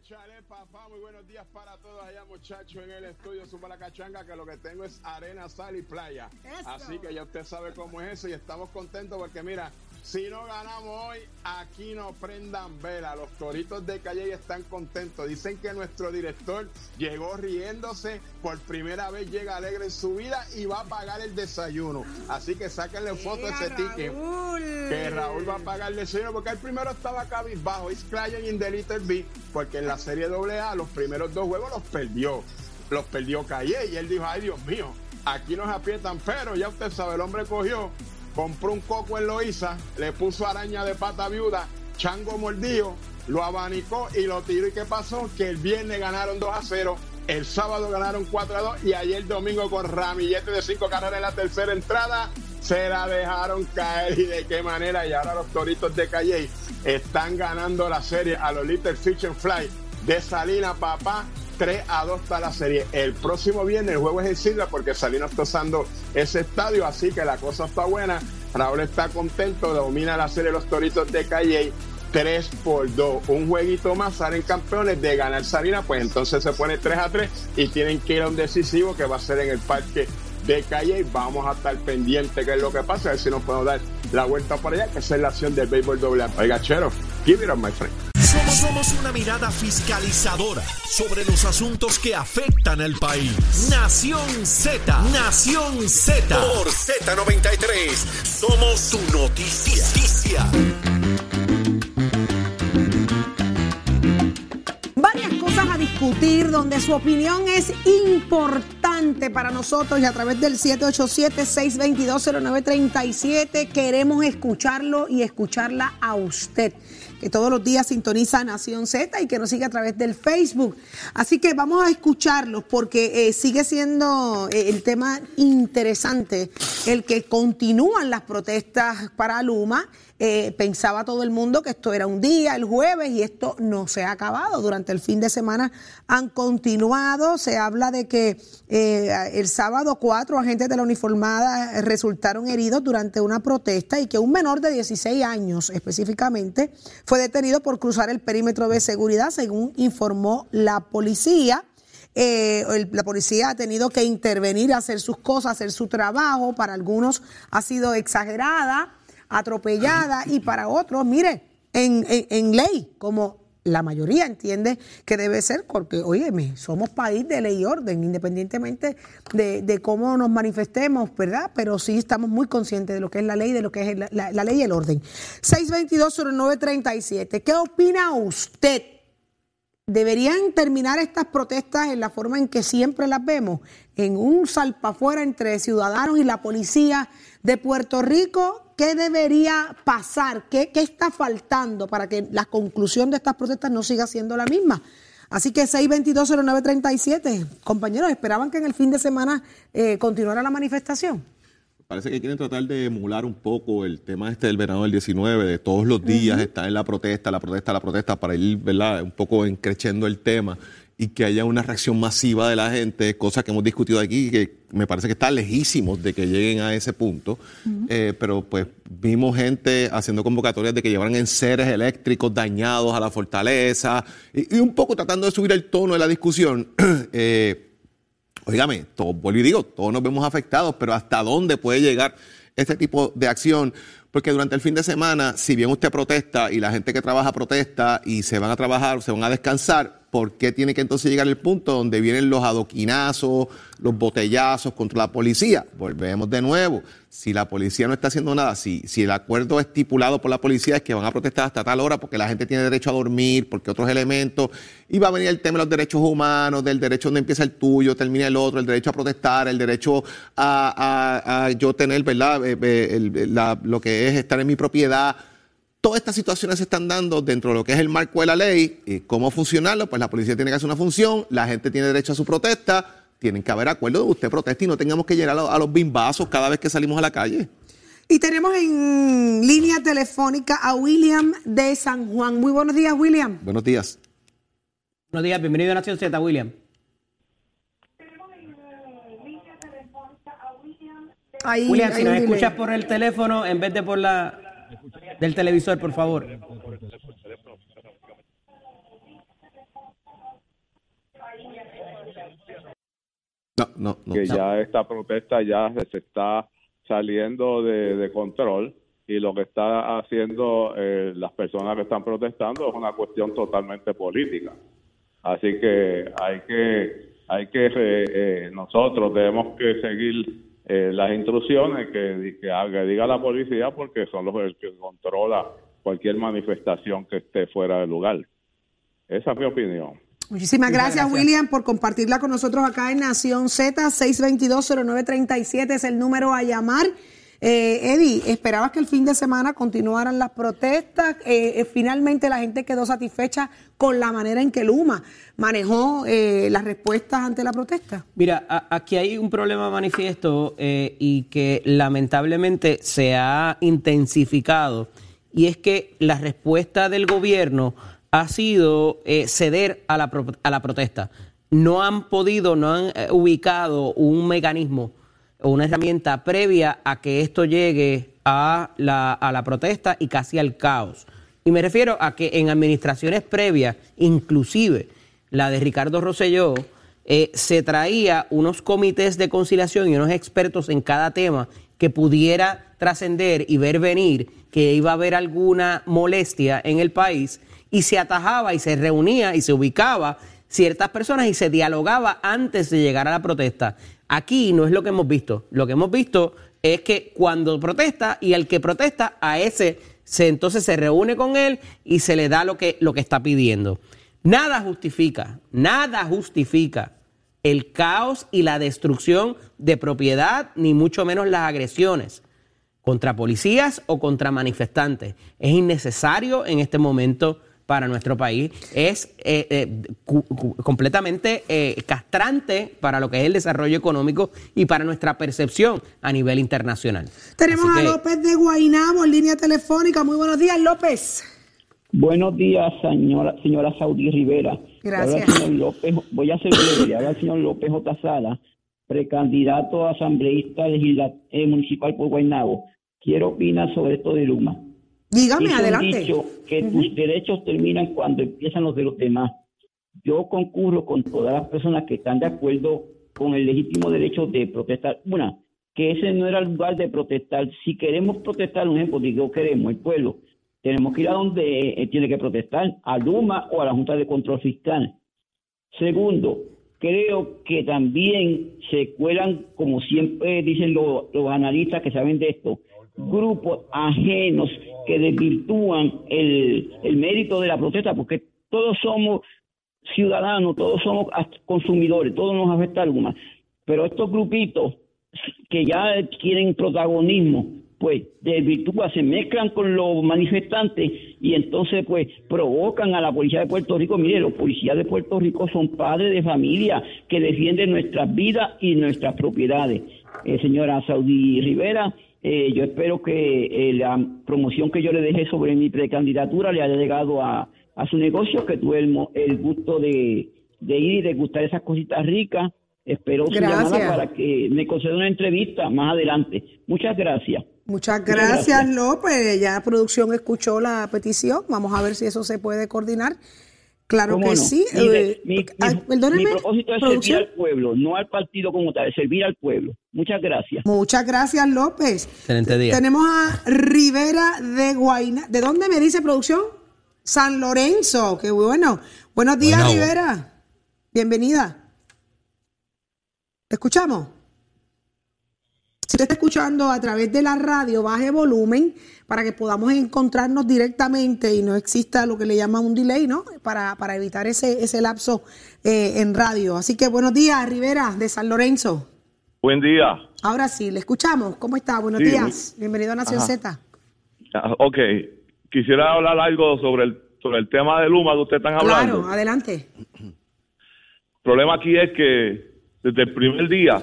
Chale, papá, muy buenos días para todos allá, muchachos, en el estudio Suma la Cachanga, que lo que tengo es arena, sal y playa. Eso. Así que ya usted sabe cómo es eso y estamos contentos porque, mira, si no ganamos hoy, aquí no prendan vela. Los toritos de Calle están contentos. Dicen que nuestro director llegó riéndose, por primera vez llega alegre en su vida y va a pagar el desayuno. Así que sáquenle foto a ese ticket. Que Raúl va a pagar el desayuno porque el primero estaba cabizbajo. It's crying in the little porque en la serie AA los primeros dos juegos los perdió. Los perdió Calle y él dijo, ay Dios mío, aquí nos aprietan, pero ya usted sabe, el hombre cogió, compró un coco en Loíza, le puso araña de pata viuda, chango mordido, lo abanicó y lo tiró. ¿Y qué pasó? Que el viernes ganaron 2 a 0. El sábado ganaron 4 a 2 y ayer domingo con ramillete de 5 carreras en la tercera entrada se la dejaron caer y de qué manera. Y ahora los toritos de Calle están ganando la serie a los Little Fish and Fly de Salina, papá. 3 a 2 está la serie. El próximo viernes el juego es en Sidra porque Salina está usando ese estadio, así que la cosa está buena. Raúl está contento, domina la serie los toritos de Calle. 3 por 2, un jueguito más, salen campeones de ganar Salina, pues entonces se pone 3 a 3 y tienen que ir a un decisivo que va a ser en el parque de calle vamos a estar pendientes qué es lo que pasa, a ver si nos podemos dar la vuelta por allá, que esa es la acción del béisbol doble. Oiga, chero, give it up, my friend. Somos, una mirada fiscalizadora sobre los asuntos que afectan al país. Nación Z, Nación Z. Por Z93, somos su noticia. Varias cosas a discutir donde su opinión es importante para nosotros y a través del 787-622-0937 queremos escucharlo y escucharla a usted que todos los días sintoniza Nación Z y que nos sigue a través del Facebook. Así que vamos a escucharlos porque eh, sigue siendo eh, el tema interesante el que continúan las protestas para Luma. Eh, pensaba todo el mundo que esto era un día, el jueves, y esto no se ha acabado. Durante el fin de semana han continuado. Se habla de que eh, el sábado cuatro agentes de la uniformada resultaron heridos durante una protesta y que un menor de 16 años específicamente fue detenido por cruzar el perímetro de seguridad, según informó la policía. Eh, la policía ha tenido que intervenir, hacer sus cosas, hacer su trabajo. Para algunos ha sido exagerada, atropellada y para otros, mire, en, en- ley, como la mayoría entiende que debe ser, porque, óyeme, somos país de ley y orden, independientemente de, de cómo nos manifestemos, ¿verdad? Pero sí estamos muy conscientes de lo que es la ley, de lo que es la, la- la ley y el orden. 622-0937, ¿qué opina usted? ¿Deberían terminar estas protestas en la forma en que siempre las vemos? En un salpafuera entre ciudadanos y la policía de Puerto Rico. ¿Qué debería pasar? ¿Qué, qué está faltando para que la conclusión de estas protestas no siga siendo la misma? Así que 622-0937. Compañeros, ¿esperaban que en el fin de semana eh, continuara la manifestación? Parece que quieren tratar de emular un poco el tema este del verano del 19, de todos los días estar en la protesta, la protesta, la protesta, para ir, ¿verdad?, un poco encrechendo el tema y que haya una reacción masiva de la gente, cosa que hemos discutido aquí, que me parece que está lejísimos de que lleguen a ese punto. Eh, pero pues vimos gente haciendo convocatorias de que llevaran enseres eléctricos dañados a la fortaleza y, y un poco tratando de subir el tono de la discusión. (clears throat) Eh, Óigame, y digo, todos nos vemos afectados, pero ¿hasta dónde puede llegar este tipo de acción? Porque durante el fin de semana, si bien usted protesta y la gente que trabaja protesta y se van a trabajar, se van a descansar, ¿por qué tiene que entonces llegar el punto donde vienen los adoquinazos, los botellazos contra la policía? Volvemos de nuevo. Si la policía no está haciendo nada, si, si el acuerdo estipulado por la policía es que van a protestar hasta tal hora porque la gente tiene derecho a dormir, porque otros elementos, y va a venir el tema de los derechos humanos, del derecho donde empieza el tuyo, termina el otro, el derecho a protestar, el derecho a, yo tener, ¿verdad?, Eh, eh, el- lo que es estar en mi propiedad. Todas estas situaciones se están dando dentro de lo que es el marco de la ley. ¿Y cómo funcionarlo? Pues la policía tiene que hacer una función, la gente tiene derecho a su protesta, tienen que haber acuerdos de usted proteste y no tengamos que llegar a, los- bimbazos cada vez que salimos a la calle. Y tenemos en línea telefónica a William de San Juan. Muy buenos días, William. Buenos días. Buenos días, bienvenido a Nación Z, William. Ahí, William, hay si nos escuchas por el teléfono en vez de por la del televisor, por favor. No, no, no. Que ya esta protesta ya se está saliendo de, de control y lo que está haciendo eh, las personas que están protestando es una cuestión totalmente política. Así que hay que, hay que eh, eh nosotros tenemos que seguir eh, las instrucciones que, que, haga- diga la policía porque son los el que controla cualquier manifestación que esté fuera del lugar. Esa es mi opinión. Muchísimas gracias, William, por compartirla con nosotros acá en Nación Z. 622-0937 es el número a llamar. Eh, Eddie, ¿esperabas que el fin de semana continuaran las protestas? Eh, eh, finalmente la gente quedó satisfecha con la manera en que Luma manejó eh, las respuestas ante la protesta. Mira, aquí hay un problema manifiesto eh, y que lamentablemente se ha intensificado y es que la respuesta del gobierno ha sido ceder a la, a la protesta. No han podido, no han ubicado un mecanismo una herramienta previa a que esto llegue a la, a la protesta y casi al caos. Y me refiero a que en administraciones previas, inclusive la de Ricardo Rosselló, eh, se traía unos comités de conciliación y unos expertos en cada tema que pudiera trascender y ver venir que iba a haber alguna molestia en el país y se atajaba y se reunía y se ubicaba ciertas personas y se dialogaba antes de llegar a la protesta. Aquí no es lo que hemos visto. Lo que hemos visto es que cuando protesta y el que protesta a ese se entonces se reúne con él y se le da lo que lo que está pidiendo. Nada justifica, nada justifica el caos y la destrucción de propiedad, ni mucho menos las agresiones contra policías o contra manifestantes. Es innecesario en este momento para nuestro país. Es eh, eh, cu- cu- completamente eh, castrante para lo que es el desarrollo económico y para nuestra percepción a nivel internacional. Tenemos a López de Guainabo en línea telefónica. Muy buenos días, López. Buenos días, señora, señora Saudí Rivera. Gracias. Señor López, voy a ser breve. Le habla el señor López J. Sala, precandidato a asambleísta legisla- eh, municipal por Guaynabo. Quiero opinar sobre esto de Luma. Dígame, adelante. dicho que tus derechos terminan cuando empiezan los de los demás. Yo concurro con todas las personas que están de acuerdo con el legítimo derecho de protestar. Una, que ese no era el lugar de protestar. Si queremos protestar, un ejemplo, digo queremos, el pueblo, tenemos que ir a donde eh, tiene que protestar, a Luma o a la Junta de Control Fiscal. Segundo, creo que también se cuelan, como siempre dicen los, los analistas que saben de esto, grupos ajenos que desvirtúan el, el mérito de la protesta, porque todos somos ciudadanos, todos somos consumidores, todos nos afecta alguna. Pero estos grupitos que ya quieren protagonismo, pues desvirtúan, se mezclan con los manifestantes y entonces pues provocan a la policía de Puerto Rico. Mire, los policías de Puerto Rico son padres de familia que defienden nuestras vidas y nuestras propiedades. Eh, señora Saudí Rivera, eh, yo espero que eh, la promoción que yo le dejé sobre mi precandidatura le haya llegado a, a su negocio, que tuve el, gusto de, de ir y degustar esas cositas ricas. Espero su llamada para que me conceda una entrevista más adelante. Muchas gracias. Muchas Muchas gracias, gracias. López. Ya producción escuchó la petición. Vamos a ver si eso se puede coordinar. Claro ¿Cómo que no? sí. Mire, Eh, mi, mi- ay, mi perdóneme, propósito es producción. servir al pueblo, no al partido como tal, es servir al pueblo. Muchas gracias. Muchas gracias, López. Excelente día. Tenemos a Rivera de Guaina. ¿De dónde me dice producción? San Lorenzo. Qué bueno. Buenos días, Bueno. Rivera. Bienvenida. ¿Te escuchamos? Si usted está escuchando a través de la radio, baje volumen para que podamos encontrarnos directamente y no exista lo que le llaman un delay, ¿no? Para, para evitar ese, ese lapso eh, en radio. Así que buenos días, Rivera, de San Lorenzo. Buen día. Ahora sí, le escuchamos. ¿Cómo está? Buenos Sí, días. Bienvenido a Nación Ajá. Z. Ah, Ok, quisiera hablar algo sobre el, sobre el tema de Luma que ustedes están hablando. Claro, adelante. El problema aquí es que desde el primer día,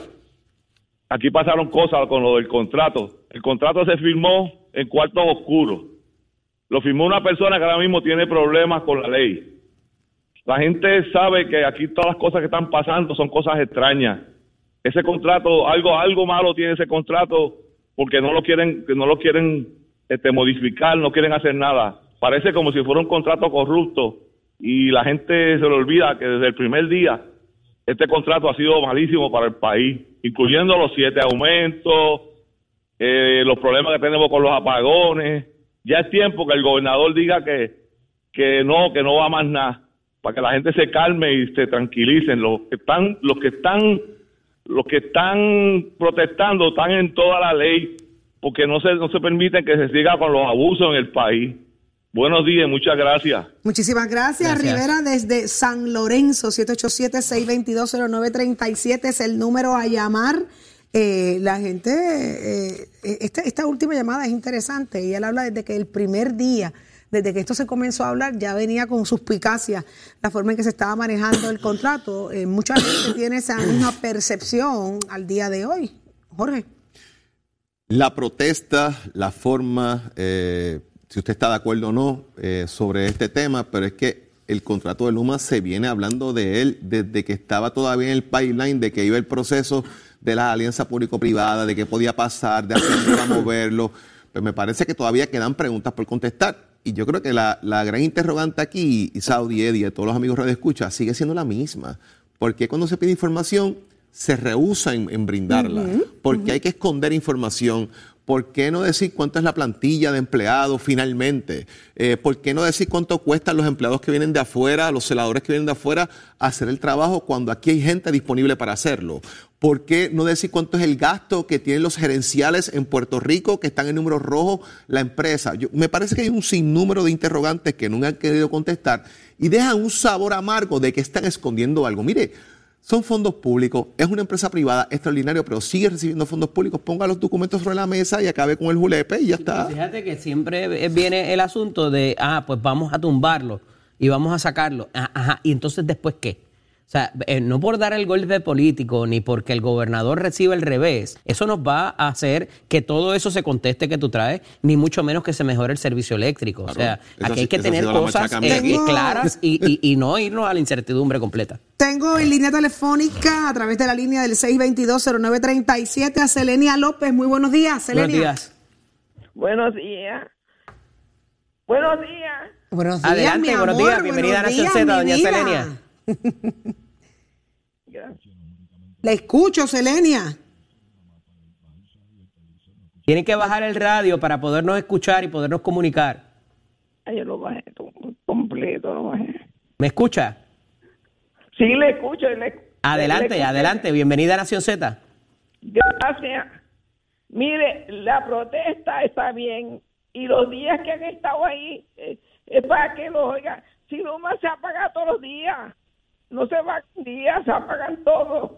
aquí pasaron cosas con lo del contrato. El contrato se firmó en cuartos oscuros. Lo firmó una persona que ahora mismo tiene problemas con la ley. La gente sabe que aquí todas las cosas que están pasando son cosas extrañas. Ese contrato, algo, algo malo tiene ese contrato porque no lo quieren, no lo quieren este, modificar, no quieren hacer nada. Parece como si fuera un contrato corrupto y la gente se le olvida que desde el primer día este contrato ha sido malísimo para el país, incluyendo los siete aumentos, eh, los problemas que tenemos con los apagones. Ya es tiempo que el gobernador diga que, que no, que no va más nada, para que la gente se calme y se tranquilicen. Los que están, los que están, los que están protestando están en toda la ley, porque no se, no se permite que se siga con los abusos en el país. Buenos días, muchas gracias. Muchísimas gracias, Gracias. Rivera, desde San Lorenzo, 787-622-0937 es el número a llamar. Eh, la gente, eh, esta, esta última llamada es interesante y él habla desde que el primer día, desde que esto se comenzó a hablar, ya venía con suspicacia la forma en que se estaba manejando el contrato. Eh, mucha gente tiene esa misma percepción al día de hoy. Jorge. La protesta, la forma, eh, si usted está de acuerdo o no eh, sobre este tema, pero es que el contrato de Luma se viene hablando de él desde que estaba todavía en el pipeline, de que iba el proceso de la alianza público-privada, de qué podía pasar, de hacer a moverlo. Pues me parece que todavía quedan preguntas por contestar. Y yo creo que la, la gran interrogante aquí, y Saudi, Eddie, de todos los amigos de Escucha, sigue siendo la misma. Porque cuando se pide información, se rehúsa en, en brindarla? ¿Por qué hay que esconder información? ¿Por qué no decir cuánto es la plantilla de empleados finalmente? Eh, ¿Por qué no decir cuánto cuestan los empleados que vienen de afuera, los celadores que vienen de afuera, hacer el trabajo cuando aquí hay gente disponible para hacerlo? ¿Por qué no decir cuánto es el gasto que tienen los gerenciales en Puerto Rico, que están en números rojos, la empresa? Yo- me parece que hay un sinnúmero de interrogantes que nunca han querido contestar y dejan un sabor amargo de que están escondiendo algo. Mire, son fondos públicos, es una empresa privada extraordinario, pero sigue recibiendo fondos públicos. Ponga los documentos sobre la mesa y acabe con el julepe y ya está. Fíjate que siempre viene el asunto de, ah, pues vamos a tumbarlo y vamos a sacarlo. Ah, Ajá, y entonces después qué? O sea, eh, no por dar el golpe político ni porque el gobernador reciba el revés, eso nos va a hacer que todo eso se conteste que tú traes, ni mucho menos que se mejore el servicio eléctrico. o sea, esa aquí hay que tener cosas eh, eh, claras y, y- y no irnos a la incertidumbre completa. Tengo en línea telefónica a través de la línea del 622-0937 a Selenia López. Muy buenos días, Selenia. Buenos días. Buenos días. Buenos días, Adelante, mi buenos amor, días, bienvenida a buenos Nación días, Z, doña vida. Selenia. La escucho, Selenia. Tienen que bajar el radio para podernos escuchar y podernos comunicar. Ay, yo lo bajé todo completo, lo bajé. ¿Me escucha? Sí, le escucho. le- Adelante, le escucho. adelante, bienvenida a Nación Z. Gracias. Mire, la protesta está bien y los días que han estado ahí eh, es para que lo oigan. Si Luma se apaga todos los días, no se va un día, se apagan todos.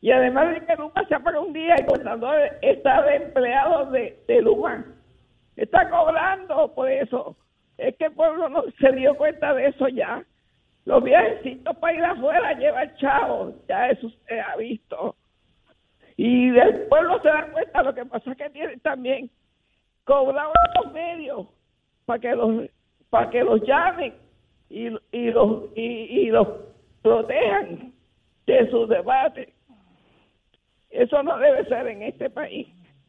Y además de que Luma se apaga un día, el gobernador está de empleado de, de Luma. Está cobrando por eso. Es que el pueblo no se dio cuenta de eso ya. Los viajecitos para ir afuera llevan chavo, ya eso se ha visto. Y el pueblo se da cuenta, lo que pasa es que tienen también cobrado los medios para que los para que los llamen y, y los y, y los protejan de sus debates. Eso no debe ser en este país.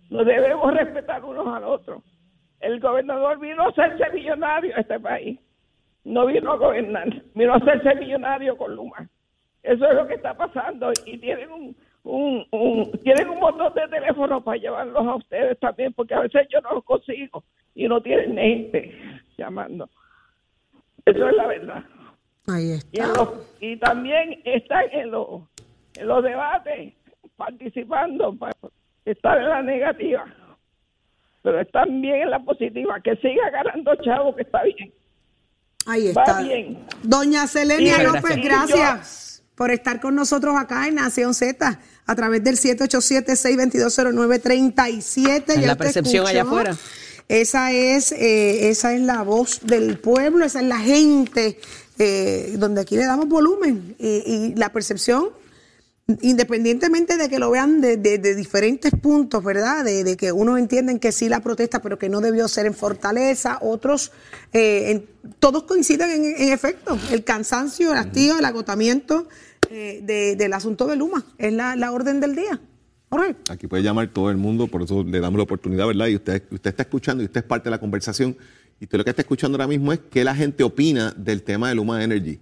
Nos debemos respetar unos al otros. El gobernador vino a hacerse millonario a este país. No vino a gobernar, vino a hacerse millonario con Luma. Eso es lo que está pasando y tienen un, un, un- tienen un montón de teléfonos para llevarlos a ustedes también, porque a veces yo no los consigo y no tienen gente llamando. Eso es la verdad. Ahí Y, en los- y también están en los, en los debates participando para estar en la negativa. Pero están bien en la positiva. Que siga ganando chavo, que está bien. Ahí Va está. bien. Doña Selenia Sí, López, gracias. gracias por estar con nosotros acá en Nación Z a través del 787-622-0937. Es Ya la percepción allá afuera. Esa es, eh, esa es la voz del pueblo, esa es la gente, eh, donde aquí le damos volumen. Y, y la percepción, independientemente de que lo vean de, de- de diferentes puntos, ¿verdad? De, que unos entienden que sí la protesta, pero que no debió ser en Fortaleza, otros, eh, todos coinciden en, efecto. El cansancio, el hastío, el agotamiento eh, de- del asunto de Luma es la, orden del día. Aquí puede llamar todo el mundo, por eso le damos la oportunidad, ¿verdad? Y usted, usted está escuchando y usted es parte de la conversación. Y usted lo que está escuchando ahora mismo es qué la gente opina del tema de Luma Energy.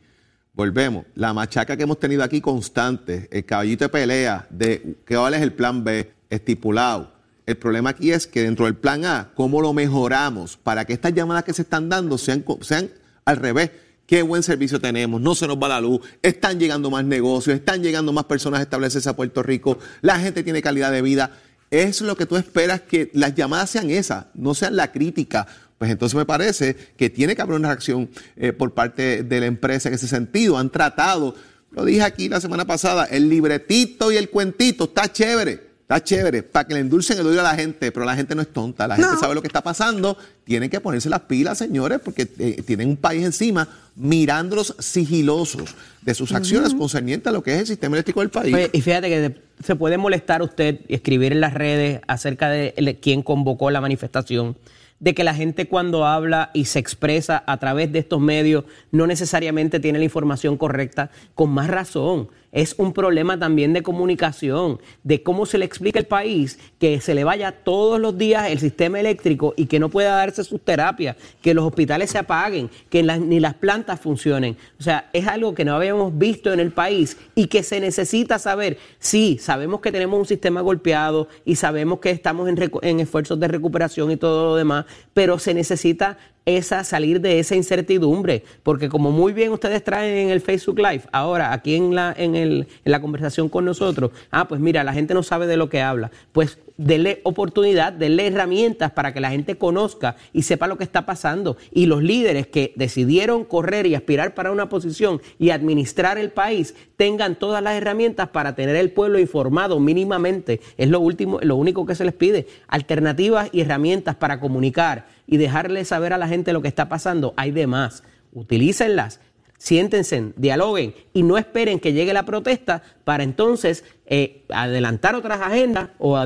volvemos, la machaca que hemos tenido aquí constante, el caballito de pelea de que cuál es el plan B estipulado. El problema aquí es que dentro del plan A, ¿cómo lo mejoramos para que estas llamadas que se están dando sean, sean al revés? Qué buen servicio tenemos, no se nos va la luz, están llegando más negocios, están llegando más personas a establecerse a Puerto Rico, la gente tiene calidad de vida. Es lo que tú esperas que las llamadas sean esas, no sean la crítica. Pues entonces me parece que tiene que haber una reacción eh, por parte de la empresa en ese sentido. Han tratado, lo dije aquí la semana pasada, el libretito y el cuentito está chévere. Está chévere, para que le endulcen el oído a la gente, pero la gente no es tonta, la gente sabe lo que está pasando, tienen que ponerse las pilas, señores, porque eh, tienen un país encima mirándolos sigilosos de sus acciones concernientes a lo que es el sistema eléctrico del país. Oye, y fíjate que se puede molestar usted y escribir en las redes acerca de quién convocó la manifestación, de que la gente cuando habla y se expresa a través de estos medios no necesariamente tiene la información correcta, con más razón. Es un problema también de comunicación, de cómo se le explica al país que se le vaya todos los días el sistema eléctrico y que no pueda darse sus terapias, que los hospitales se apaguen, que ni las plantas funcionen. O sea, es algo que no habíamos visto en el país y que se necesita saber. Sí, sabemos que tenemos un sistema golpeado y sabemos que estamos en, en esfuerzos de recuperación y todo lo demás, pero se necesita esa salir de esa incertidumbre, porque como muy bien ustedes traen en el Facebook Live, ahora aquí en la en, el, en la conversación con nosotros, ah, pues mira, la gente no sabe de lo que habla, pues denle oportunidad, denle herramientas para que la gente conozca y sepa lo que está pasando. Y los líderes que decidieron correr y aspirar para una posición y administrar el país tengan todas las herramientas para tener el pueblo informado mínimamente, es lo último, lo único que se les pide, alternativas y herramientas para comunicar y dejarle saber a la gente lo que está pasando, hay de más. Utilícenlas, siéntense, dialoguen y no esperen que llegue la protesta para entonces eh, adelantar otras agendas o,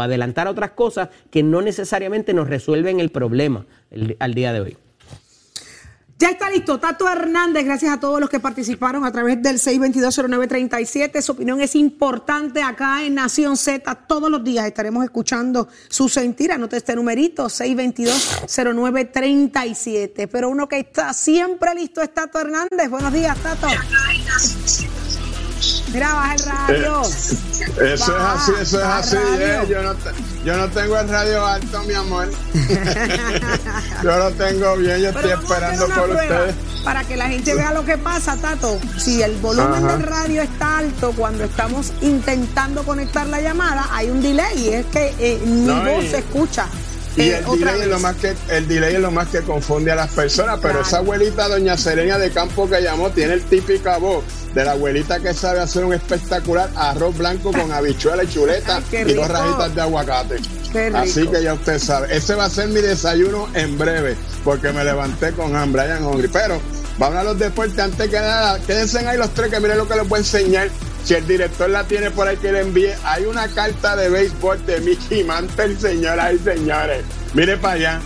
adelantar otras cosas que no necesariamente nos resuelven el problema al día de hoy. Ya está listo. Tato Hernández, gracias a todos los que participaron a través del 6220937. Su opinión es importante acá en Nación Z. Todos los días estaremos escuchando su sentir. Anote este numerito, 6220937. Pero uno que está siempre listo es Tato Hernández. Buenos días, Tato. Mira, baja el radio. Eso es así, eso es así. eh, Yo, no te- yo no tengo el radio alto, mi amor. (laughs) yo lo tengo bien, yo estoy Pero esperando por ustedes. Para que la gente vea lo que pasa, Tato. Si el volumen Ajá. del radio está alto cuando estamos intentando conectar la llamada, hay un delay. Es que eh, mi No, voz y- se escucha. Y eh, el delay, es lo más que, el delay es lo más que confunde a las personas, pero esa abuelita, doña Serena de Campo que llamó, tiene el típica voz de la abuelita que sabe hacer un espectacular arroz blanco con habichuela y chuleta Ay, y dos rajitas de aguacate. Así que ya usted sabe, ese va a ser mi desayuno en breve, porque me levanté con hambre, am hungry. Pero vamos a los deportes, antes que nada, quédense ahí los tres que miren lo que les voy a enseñar. Si el director la tiene por ahí que le envíe, hay una carta de béisbol de Mickey Mantle, (laughs) señoras y señores. Mire para allá.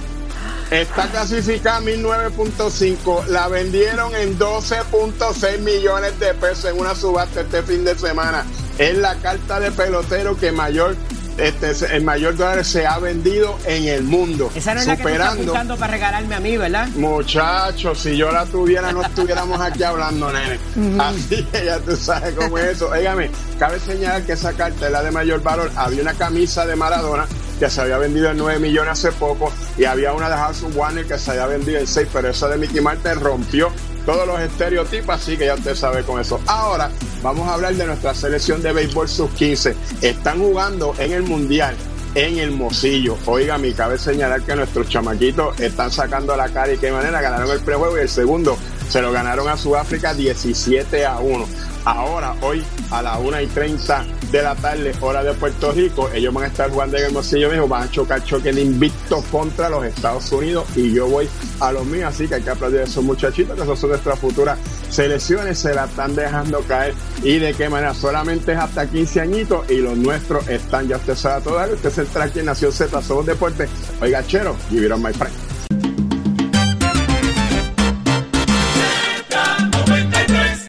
Está clasificada a 1009.5. La vendieron en 12.6 millones de pesos en una subasta este fin de semana. Es la carta de pelotero que mayor, este, el mayor dólar se ha vendido en el mundo. Esa no es la que buscando para regalarme a mí, ¿verdad? Muchachos, si yo la tuviera, no estuviéramos aquí hablando, nene. Así que ya tú sabes cómo es eso. Óigame, cabe señalar que esa carta es la de mayor valor. Había una camisa de Maradona que se había vendido en 9 millones hace poco y había una de House of Warner que se había vendido en 6, pero esa de Mickey Martin rompió todos los estereotipos, así que ya usted sabe con eso. Ahora vamos a hablar de nuestra selección de béisbol sub-15. Están jugando en el Mundial en el Mocillo. Oiga, mi cabe señalar que nuestros chamaquitos están sacando la cara y qué manera ganaron el prejuego y el segundo se lo ganaron a Sudáfrica 17 a 1. Ahora, hoy a las 1 y 30 de la tarde, hora de Puerto Rico, ellos van a estar jugando en el Mocillo mismo, van a chocar choque de invicto contra los Estados Unidos y yo voy a los míos, así que hay que aplaudir a esos muchachitos que esos son nuestras futuras selecciones, se la están dejando caer y de qué manera, solamente es hasta 15 añitos y los nuestros están, ya usted sabe todo, usted se entra aquí en Nación Z, somos deportes, oiga chero, give it on my friend.